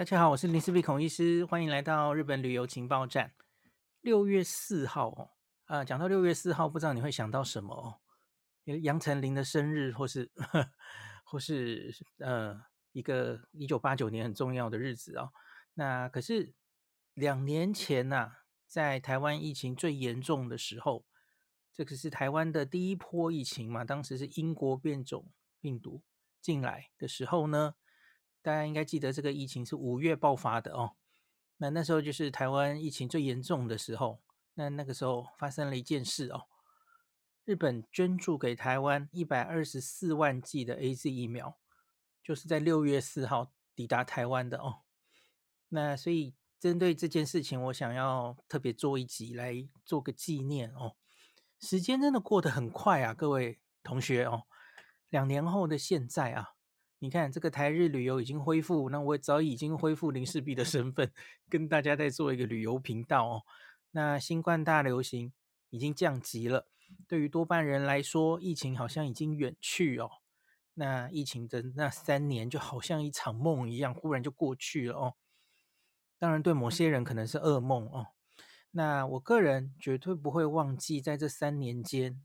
大家好，我是林思碧孔医师，欢迎来到日本旅游情报站。六月四号哦，啊，讲到六月四号，不知道你会想到什么哦？杨丞琳的生日，或是或是呃一个一九八九年很重要的日子哦。那可是两年前呐、在台湾疫情最严重的时候，这个是台湾的第一波疫情嘛，当时是英国变种病毒进来的时候呢。大家应该记得，这个疫情是五月爆发的哦。那那时候就是台湾疫情最严重的时候。那那个时候发生了一件事哦，日本捐助给台湾一百二十四万剂的 AZ 疫苗，就是在六月四号抵达台湾的哦。那所以针对这件事情，我想要特别做一集来做个纪念哦。时间真的过得很快啊，各位同学哦，两年后的现在啊。你看，这个台日旅游已经恢复，那我早已经恢复林氏璧的身份，跟大家在做一个旅游频道哦。那新冠大流行已经降级了，对于多半人来说，疫情好像已经远去哦。那疫情的那三年就好像一场梦一样，忽然就过去了哦。当然，对某些人可能是噩梦哦。那我个人绝对不会忘记，在这三年间。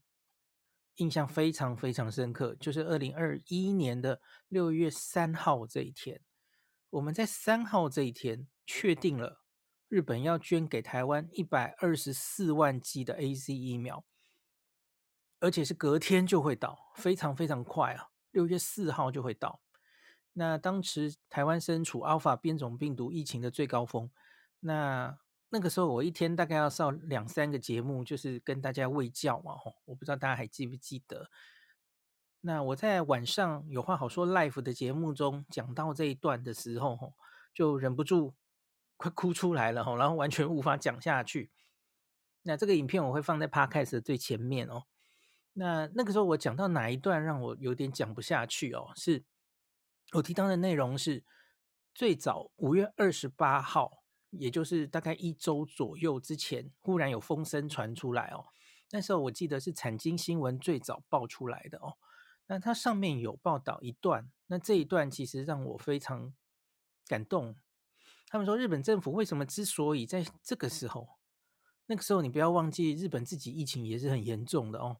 印象非常非常深刻，就是二零二一年的六月三号这一天，我们在三号这一天确定了日本要捐给台湾一百二十四万剂的 AZ 疫苗，而且是隔天就会到，非常非常快啊，六月四号就会到。那当时台湾身处 Alpha 变种病毒疫情的最高峰，那。那个时候我一天大概要上两三个节目，就是跟大家喂教嘛，吼，我不知道大家还记不记得。那我在晚上有话好说 live 的节目中讲到这一段的时候，吼，就忍不住快哭出来了，吼，然后完全无法讲下去。那这个影片我会放在 podcast 的最前面哦。那那个时候我讲到哪一段让我有点讲不下去哦？是我提到的内容是最早五月二十八号。也就是大概一周左右之前，忽然有风声传出来哦。那时候我记得是产经新闻最早报出来的哦。那它上面有报道一段，那这一段其实让我非常感动。他们说日本政府为什么之所以在这个时候，那个时候你不要忘记日本自己疫情也是很严重的哦。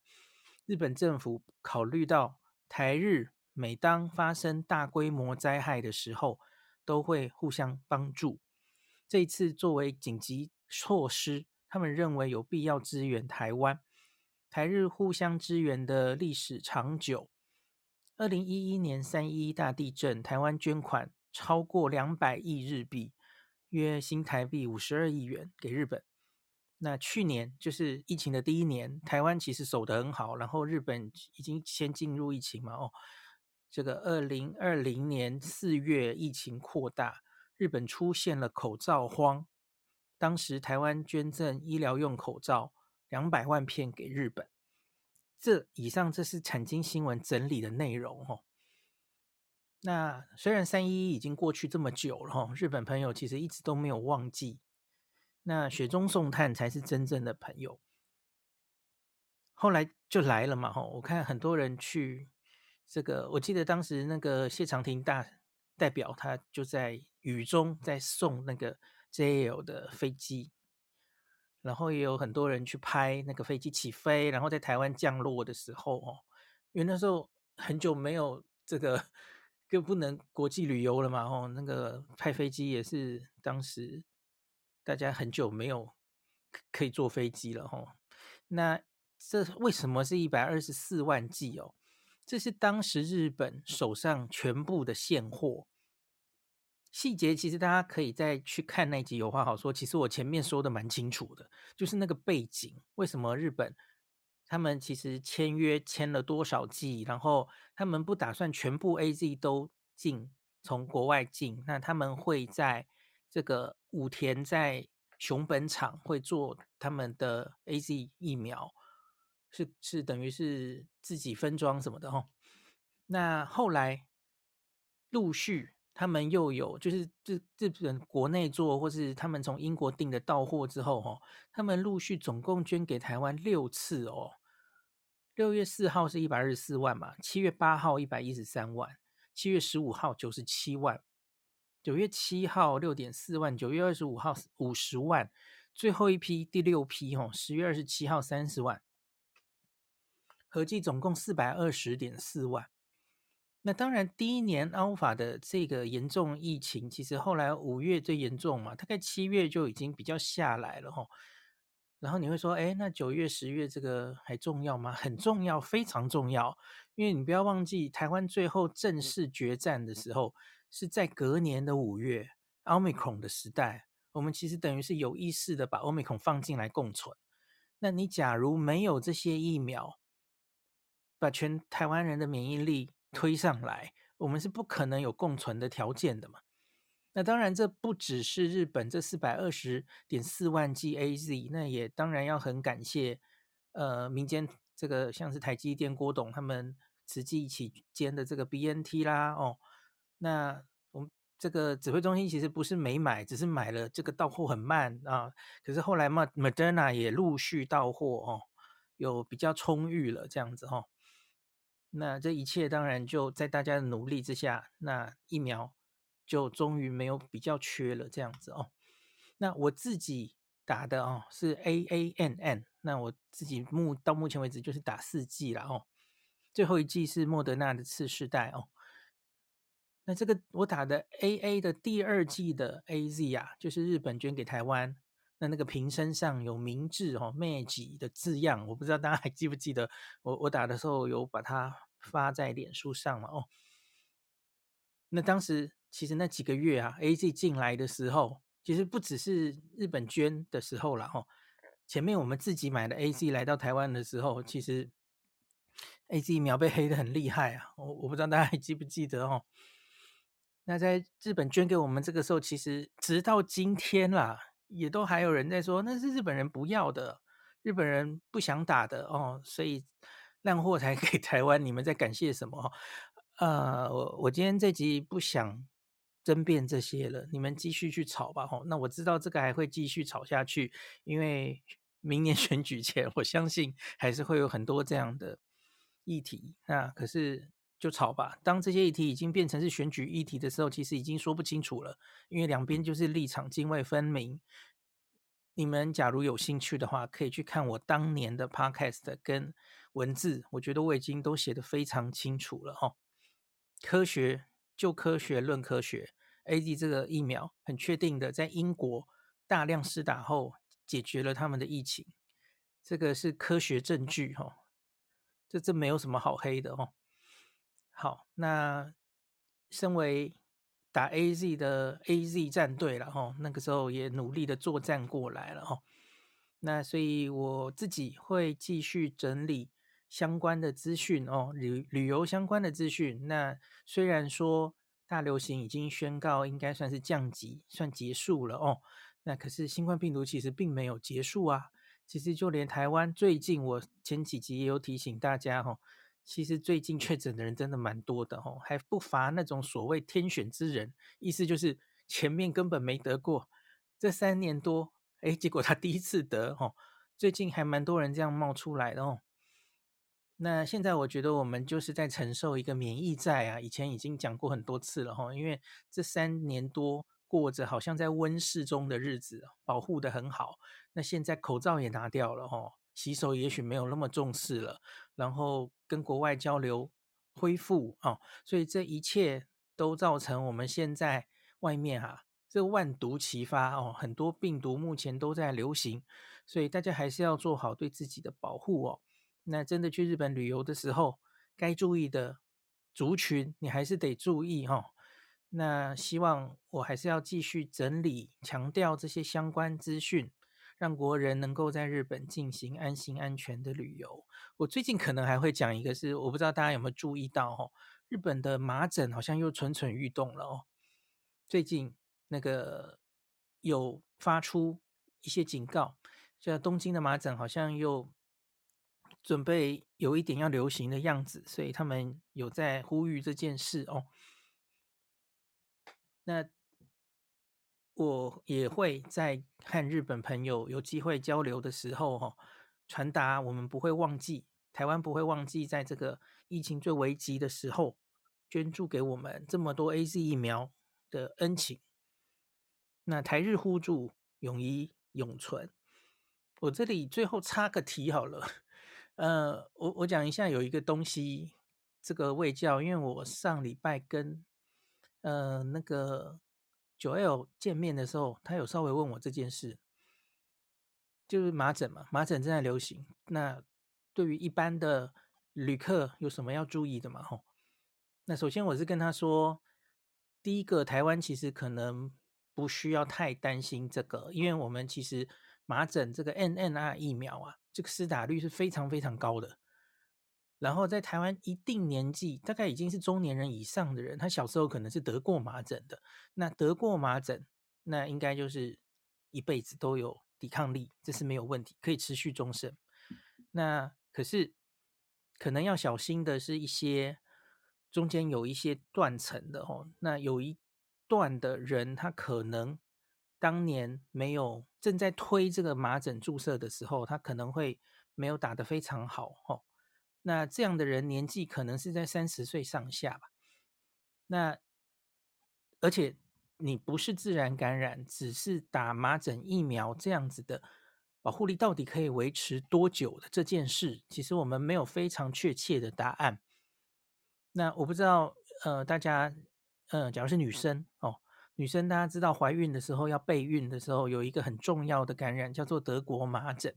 日本政府考虑到台日每当发生大规模灾害的时候，都会互相帮助。这一次作为紧急措施，他们认为有必要支援台湾。台日互相支援的历史长久。二零一一年三一大地震，台湾捐款超过两百亿日币，约新台币五十二亿元给日本。那去年就是疫情的第一年，台湾其实守得很好，然后日本已经先进入疫情嘛。哦，这个二零二零年四月疫情扩大。日本出现了口罩荒，当时台湾捐赠医疗用口罩两百万片给日本。这以上这是产经新闻整理的内容哦。那虽然三一已经过去这么久了哈，日本朋友其实一直都没有忘记。那雪中送炭才是真正的朋友。后来就来了嘛哈，我看很多人去这个，我记得当时那个谢长廷大代表他就在。雨中在送那个 JL 的飞机，然后也有很多人去拍那个飞机起飞，然后在台湾降落的时候哦，因为那时候很久没有这个，就不能国际旅游了嘛哦，那个拍飞机也是当时大家很久没有可以坐飞机了哦。那这为什么是一百二十四万 G 哦？这是当时日本手上全部的现货。细节其实大家可以再去看那集有话好说。其实我前面说的蛮清楚的，就是那个背景，为什么日本他们其实签约签了多少剂，然后他们不打算全部 AZ 都进，从国外进，那他们会在这个武田在熊本厂会做他们的 AZ 疫苗，是是等于是自己分装什么的哦。那后来陆续。他们又有就是日日本国内做，或是他们从英国订的到货之后，哦，他们陆续总共捐给台湾六次哦。六月四号是一百二十四万嘛，七月八号一百一十三万，七月十五号九十七万，九月七号六点四万，九月二十五号五十万，最后一批第六批哦，十月二十七号三十万，合计总共四百二十点四万。那当然，第一年 Alpha 的这个严重疫情，其实后来五月最严重嘛，大概七月就已经比较下来了哈。然后你会说，哎，那九月、十月这个还重要吗？很重要，非常重要。因为你不要忘记，台湾最后正式决战的时候是在隔年的五月，Omicron 的时代，我们其实等于是有意识的把 Omicron 放进来共存。那你假如没有这些疫苗，把全台湾人的免疫力推上来，我们是不可能有共存的条件的嘛。那当然，这不只是日本这四百二十点四万剂 AZ，那也当然要很感谢，呃，民间这个像是台积电郭董他们慈济一起兼的这个 BNT 啦，哦，那我们这个指挥中心其实不是没买，只是买了这个到货很慢啊。可是后来嘛，Moderna 也陆续到货哦，有比较充裕了这样子、哦。那这一切当然就在大家的努力之下，那疫苗就终于没有比较缺了这样子哦。那我自己打的哦是 A A N N，那我自己目到目前为止就是打四剂了哦，最后一剂是莫德纳的次世代哦。那这个我打的 A A 的第二剂的 A Z 啊，就是日本捐给台湾。那那个瓶身上有明治哦 Meiji 的字样，我不知道大家还记不记得，我我打的时候有把它发在脸书上嘛哦。那当时其实那几个月啊，AZ 进来的时候，其实不只是日本捐的时候了哦。前面我们自己买的 AZ 来到台湾的时候，其实 AZ 疫苗被黑得很厉害啊，我我不知道大家还记不记得哦。那在日本捐给我们这个时候，其实直到今天啦。也都还有人在说，那是日本人不要的，日本人不想打的哦，所以烂货才 给台湾。你们在感谢什么？呃，我我今天这集不想争辩这些了，你们继续去吵吧。吼，那我知道这个还会继续吵下去，因为明年选举前，我相信还是会有很多这样的议题。那可是。就吵吧。当这些议题已经变成是选举议题的时候，其实已经说不清楚了，因为两边就是立场泾渭分明。你们假如有兴趣的话，可以去看我当年的 podcast 跟文字，我觉得我已经都写得非常清楚了哈。科学就科学论科学，AZ 这个疫苗很确定的在英国大量施打后解决了他们的疫情，这个是科学证据哈。这这没有什么好黑的哈。好，那身为打 AZ 的 AZ 战队了哈，那个时候也努力的作战过来了哈。那所以我自己会继续整理相关的资讯哦，旅旅游相关的资讯。那虽然说大流行已经宣告应该算是降级，算结束了哦，那可是新冠病毒其实并没有结束啊。其实就连台湾最近，我前几集也有提醒大家哈。其实最近确诊的人真的蛮多的哦，还不乏那种所谓天选之人，意思就是前面根本没得过，这三年多，哎，结果他第一次得哦。最近还蛮多人这样冒出来的哦。那现在我觉得我们就是在承受一个免疫债啊，以前已经讲过很多次了哈，因为这三年多过着好像在温室中的日子，保护得很好，那现在口罩也拿掉了哈。洗手也许没有那么重视了，然后跟国外交流恢复啊，所以这一切都造成我们现在外面哈、啊，这万毒齐发哦，很多病毒目前都在流行，所以大家还是要做好对自己的保护哦。那真的去日本旅游的时候，该注意的族群你还是得注意哈、哦。那希望我还是要继续整理强调这些相关资讯。让国人能够在日本进行安心安全的旅游。我最近可能还会讲一个是，我不知道大家有没有注意到哦，日本的麻疹好像又蠢蠢欲动了哦。最近那个有发出一些警告，像东京的麻疹好像又准备有一点要流行的样子，所以他们有在呼吁这件事哦。那。我也会在和日本朋友有机会交流的时候，哈，传达我们不会忘记，台湾不会忘记，在这个疫情最危急的时候，捐助给我们这么多 AZ 疫苗，的恩情。那台日互助，永谊永存。我这里最后插个题好了，呃，我我讲一下有一个东西，这个卫教，因为我上礼拜跟呃那个九 L 见面的时候，他有稍微问我这件事，就是麻疹嘛，麻疹正在流行，那对于一般的旅客有什么要注意的嘛？吼，那首先我是跟他说，第一个，台湾其实可能不需要太担心这个，因为我们其实。麻疹这个 NNR 疫苗啊，这个施打率是非常非常高的。然后在台湾一定年纪，大概已经是中年人以上的人，他小时候可能是得过麻疹的。那得过麻疹，那应该就是一辈子都有抵抗力，这是没有问题，可以持续终身。那可是可能要小心的是一些中间有一些断层的哦。那有一段的人，他可能。当年没有正在推这个麻疹注射的时候，他可能会没有打得非常好哦。那这样的人年纪可能是在三十岁上下吧。那而且你不是自然感染，只是打麻疹疫苗这样子的保护力到底可以维持多久的这件事，其实我们没有非常确切的答案。那我不知道，呃，大家，呃，假如是女生哦。女生，大家知道怀孕的时候要备孕的时候，有一个很重要的感染叫做德国麻疹，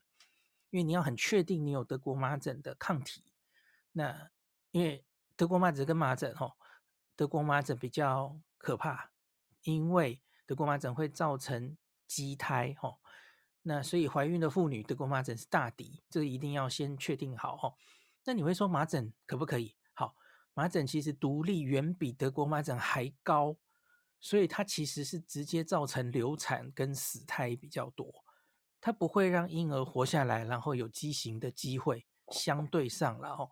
因为你要很确定你有德国麻疹的抗体。那因为德国麻疹跟麻疹哦，德国麻疹比较可怕，因为德国麻疹会造成畸胎哦。那所以怀孕的妇女德国麻疹是大敌，这个一定要先确定好哦。那你会说麻疹可不可以？好，麻疹其实毒力远比德国麻疹还高。所以它其实是直接造成流产跟死胎比较多，它不会让婴儿活下来，然后有畸形的机会，相对上了哦。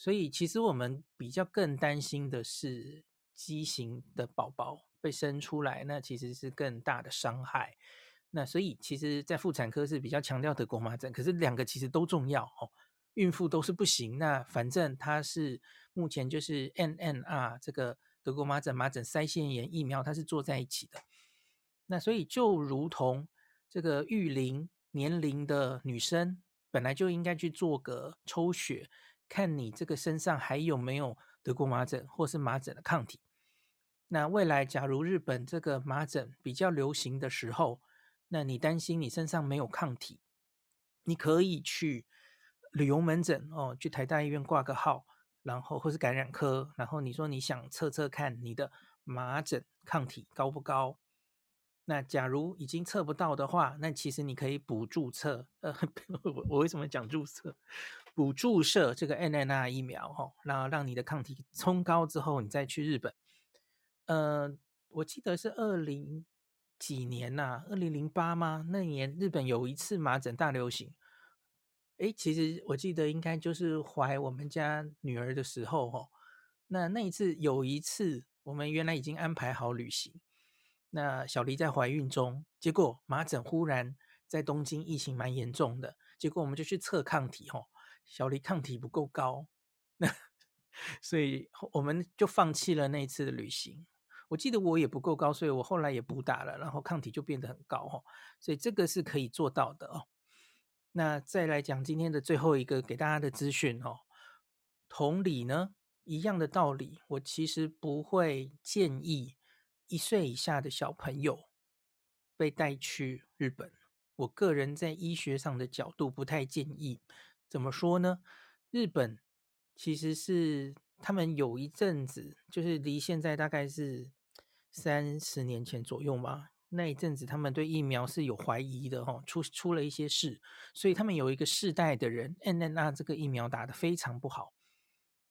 所以其实我们比较更担心的是畸形的宝宝被生出来，那其实是更大的伤害。那所以其实，在妇产科是比较强调德国麻疹，可是两个其实都重要哦。孕妇都是不行，那反正它是目前就是 NNR 这个。德国麻疹、麻疹腮腺炎疫苗，它是做在一起的。那所以就如同这个育龄年龄的女生，本来就应该去做个抽血，看你这个身上还有没有得过麻疹或是麻疹的抗体。那未来假如日本这个麻疹比较流行的时候，那你担心你身上没有抗体，你可以去旅游门诊哦，去台大医院挂个号。然后或是感染科，然后你说你想测测看你的麻疹抗体高不高？那假如已经测不到的话，那其实你可以补注册。呃，我我为什么讲注册？补注射这个 NNR 疫苗哈，然后让你的抗体冲高之后，你再去日本。呃，我记得是二零几年呐、啊，二零零八吗？那年日本有一次麻疹大流行。诶，其实我记得应该就是怀我们家女儿的时候哦，那那一次有一次，我们原来已经安排好旅行，那小黎在怀孕中，结果麻疹忽然在东京疫情蛮严重的，结果我们就去测抗体哦，小黎抗体不够高，那 所以我们就放弃了那一次的旅行。我记得我也不够高，所以我后来也补打了，然后抗体就变得很高哦，所以这个是可以做到的哦。那再来讲今天的最后一个给大家的资讯哦，同理呢，一样的道理，我其实不会建议一岁以下的小朋友被带去日本。我个人在医学上的角度不太建议。怎么说呢？日本其实是他们有一阵子，就是离现在大概是三十年前左右嘛。那一阵子，他们对疫苗是有怀疑的，哦，出出了一些事，所以他们有一个世代的人，NNR 这个疫苗打得非常不好，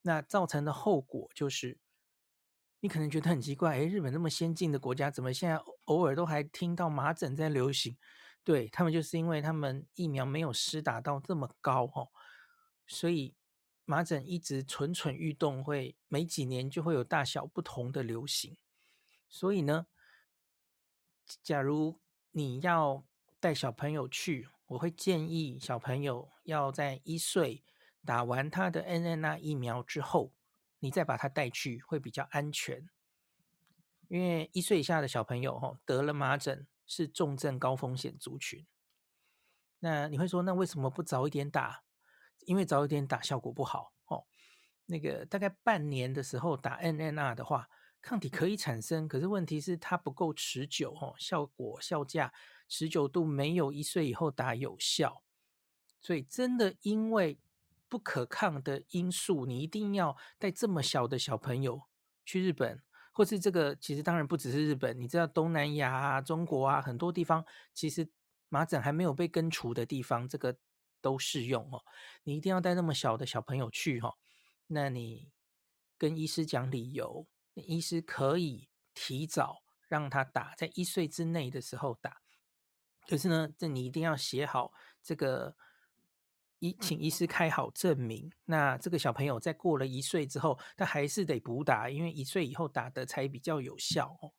那造成的后果就是，你可能觉得很奇怪，诶，日本那么先进的国家，怎么现在偶尔都还听到麻疹在流行？对，他们就是因为他们疫苗没有施打到这么高，哦，所以麻疹一直蠢蠢欲动，会每几年就会有大小不同的流行，所以呢。假如你要带小朋友去，我会建议小朋友要在一岁打完他的 NNR 疫苗之后，你再把他带去会比较安全。因为一岁以下的小朋友哈得了麻疹是重症高风险族群。那你会说，那为什么不早一点打？因为早一点打效果不好哦。那个大概半年的时候打 N N R 的话，抗体可以产生，可是问题是它不够持久哦，效果效价持久度没有一岁以后打有效。所以真的因为不可抗的因素，你一定要带这么小的小朋友去日本，或是这个其实当然不只是日本，你知道东南亚啊、中国啊很多地方，其实麻疹还没有被根除的地方，这个都适用哦。你一定要带那么小的小朋友去哈，那你跟医师讲理由，医师可以提早让他打，在一岁之内的时候打。可是呢，这你一定要写好这个。医请医师开好证明，那这个小朋友在过了一岁之后，他还是得补打，因为一岁以后打的才比较有效哦。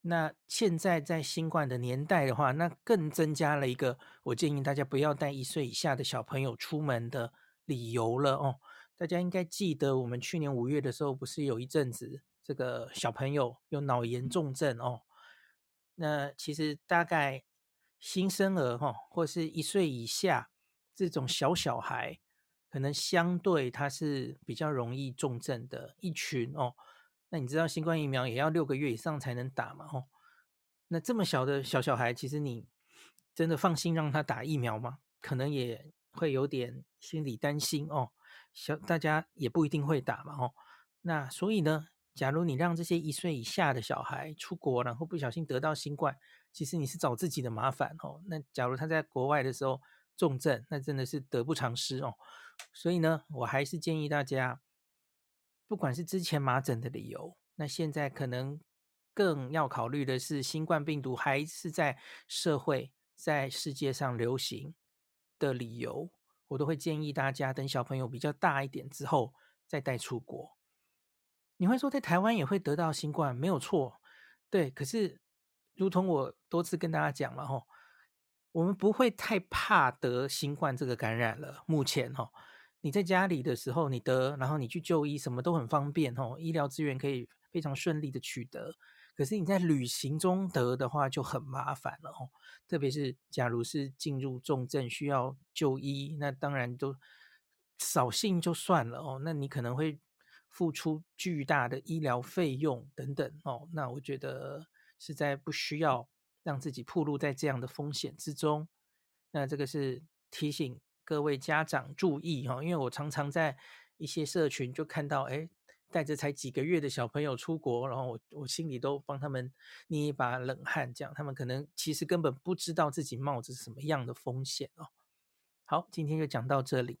那现在在新冠的年代的话，那更增加了一个，我建议大家不要带一岁以下的小朋友出门的理由了哦。大家应该记得，我们去年五月的时候，不是有一阵子这个小朋友有脑炎重症哦？那其实大概。新生儿哈，或是一岁以下这种小小孩，可能相对他是比较容易重症的一群哦。那你知道新冠疫苗也要六个月以上才能打嘛？哦，那这么小的小小孩，其实你真的放心让他打疫苗吗？可能也会有点心理担心哦。小大家也不一定会打嘛？哦，那所以呢，假如你让这些一岁以下的小孩出国，然后不小心得到新冠。其实你是找自己的麻烦哦。那假如他在国外的时候重症，那真的是得不偿失哦。所以呢，我还是建议大家，不管是之前麻疹的理由，那现在可能更要考虑的是新冠病毒还是在社会、在世界上流行的理由，我都会建议大家等小朋友比较大一点之后再带出国。你会说在台湾也会得到新冠，没有错，对，可是。如同我多次跟大家讲了吼，我们不会太怕得新冠这个感染了。目前吼，你在家里的时候你得，然后你去就医，什么都很方便吼，医疗资源可以非常顺利的取得。可是你在旅行中得的话就很麻烦了哦，特别是假如是进入重症需要就医，那当然都扫兴就算了哦，那你可能会付出巨大的医疗费用等等哦，那我觉得。实在不需要让自己暴露在这样的风险之中。那这个是提醒各位家长注意哈，因为我常常在一些社群就看到，哎，带着才几个月的小朋友出国，然后我我心里都帮他们捏一把冷汗，这样他们可能其实根本不知道自己冒着什么样的风险哦。好，今天就讲到这里，